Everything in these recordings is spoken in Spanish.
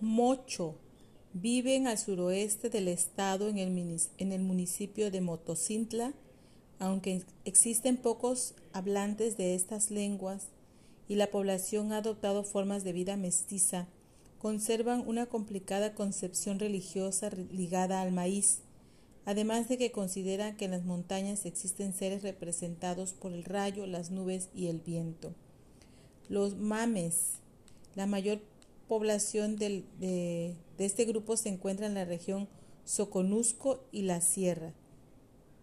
Mocho viven al suroeste del estado en el, en el municipio de Motocintla, aunque existen pocos hablantes de estas lenguas y la población ha adoptado formas de vida mestiza, conservan una complicada concepción religiosa ligada al maíz, además de que consideran que en las montañas existen seres representados por el rayo, las nubes y el viento. Los mames, la mayor población de, este grupo se encuentra en la región Soconusco y la Sierra.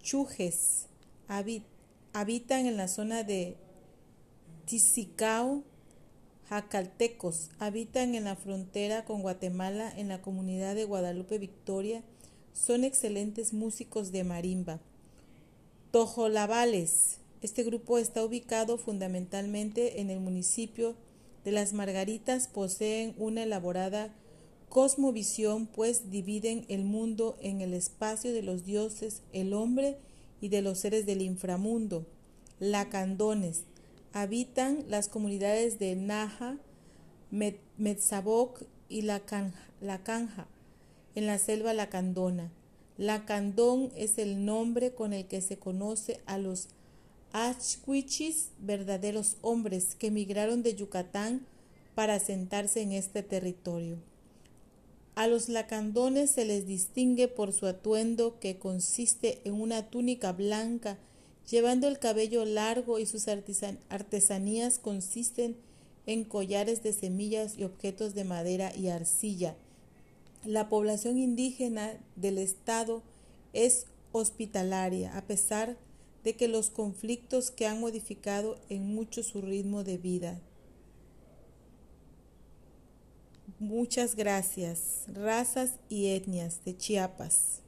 Chujes habitan en la zona de Tizicao, Jacaltecos, habitan en la frontera con Guatemala en la comunidad de Guadalupe Victoria, son excelentes músicos de marimba. Tojolabales, este grupo está ubicado fundamentalmente en el municipio de las Margaritas poseen una elaborada cosmovisión, pues dividen el mundo en el espacio de los dioses, el hombre y de los seres del inframundo. Lacandones habitan las comunidades de Naja, Metzaboc y la Canja, en la selva lacandona. Lacandón es el nombre con el que se conoce a los Achquichis, verdaderos hombres que emigraron de Yucatán para asentarse en este territorio. A los lacandones se les distingue por su atuendo que consiste en una túnica blanca, llevando el cabello largo y sus artesanías consisten en collares de semillas y objetos de madera y arcilla. La población indígena del estado es hospitalaria, a pesar de de que los conflictos que han modificado en mucho su ritmo de vida. Muchas gracias. Razas y etnias de Chiapas.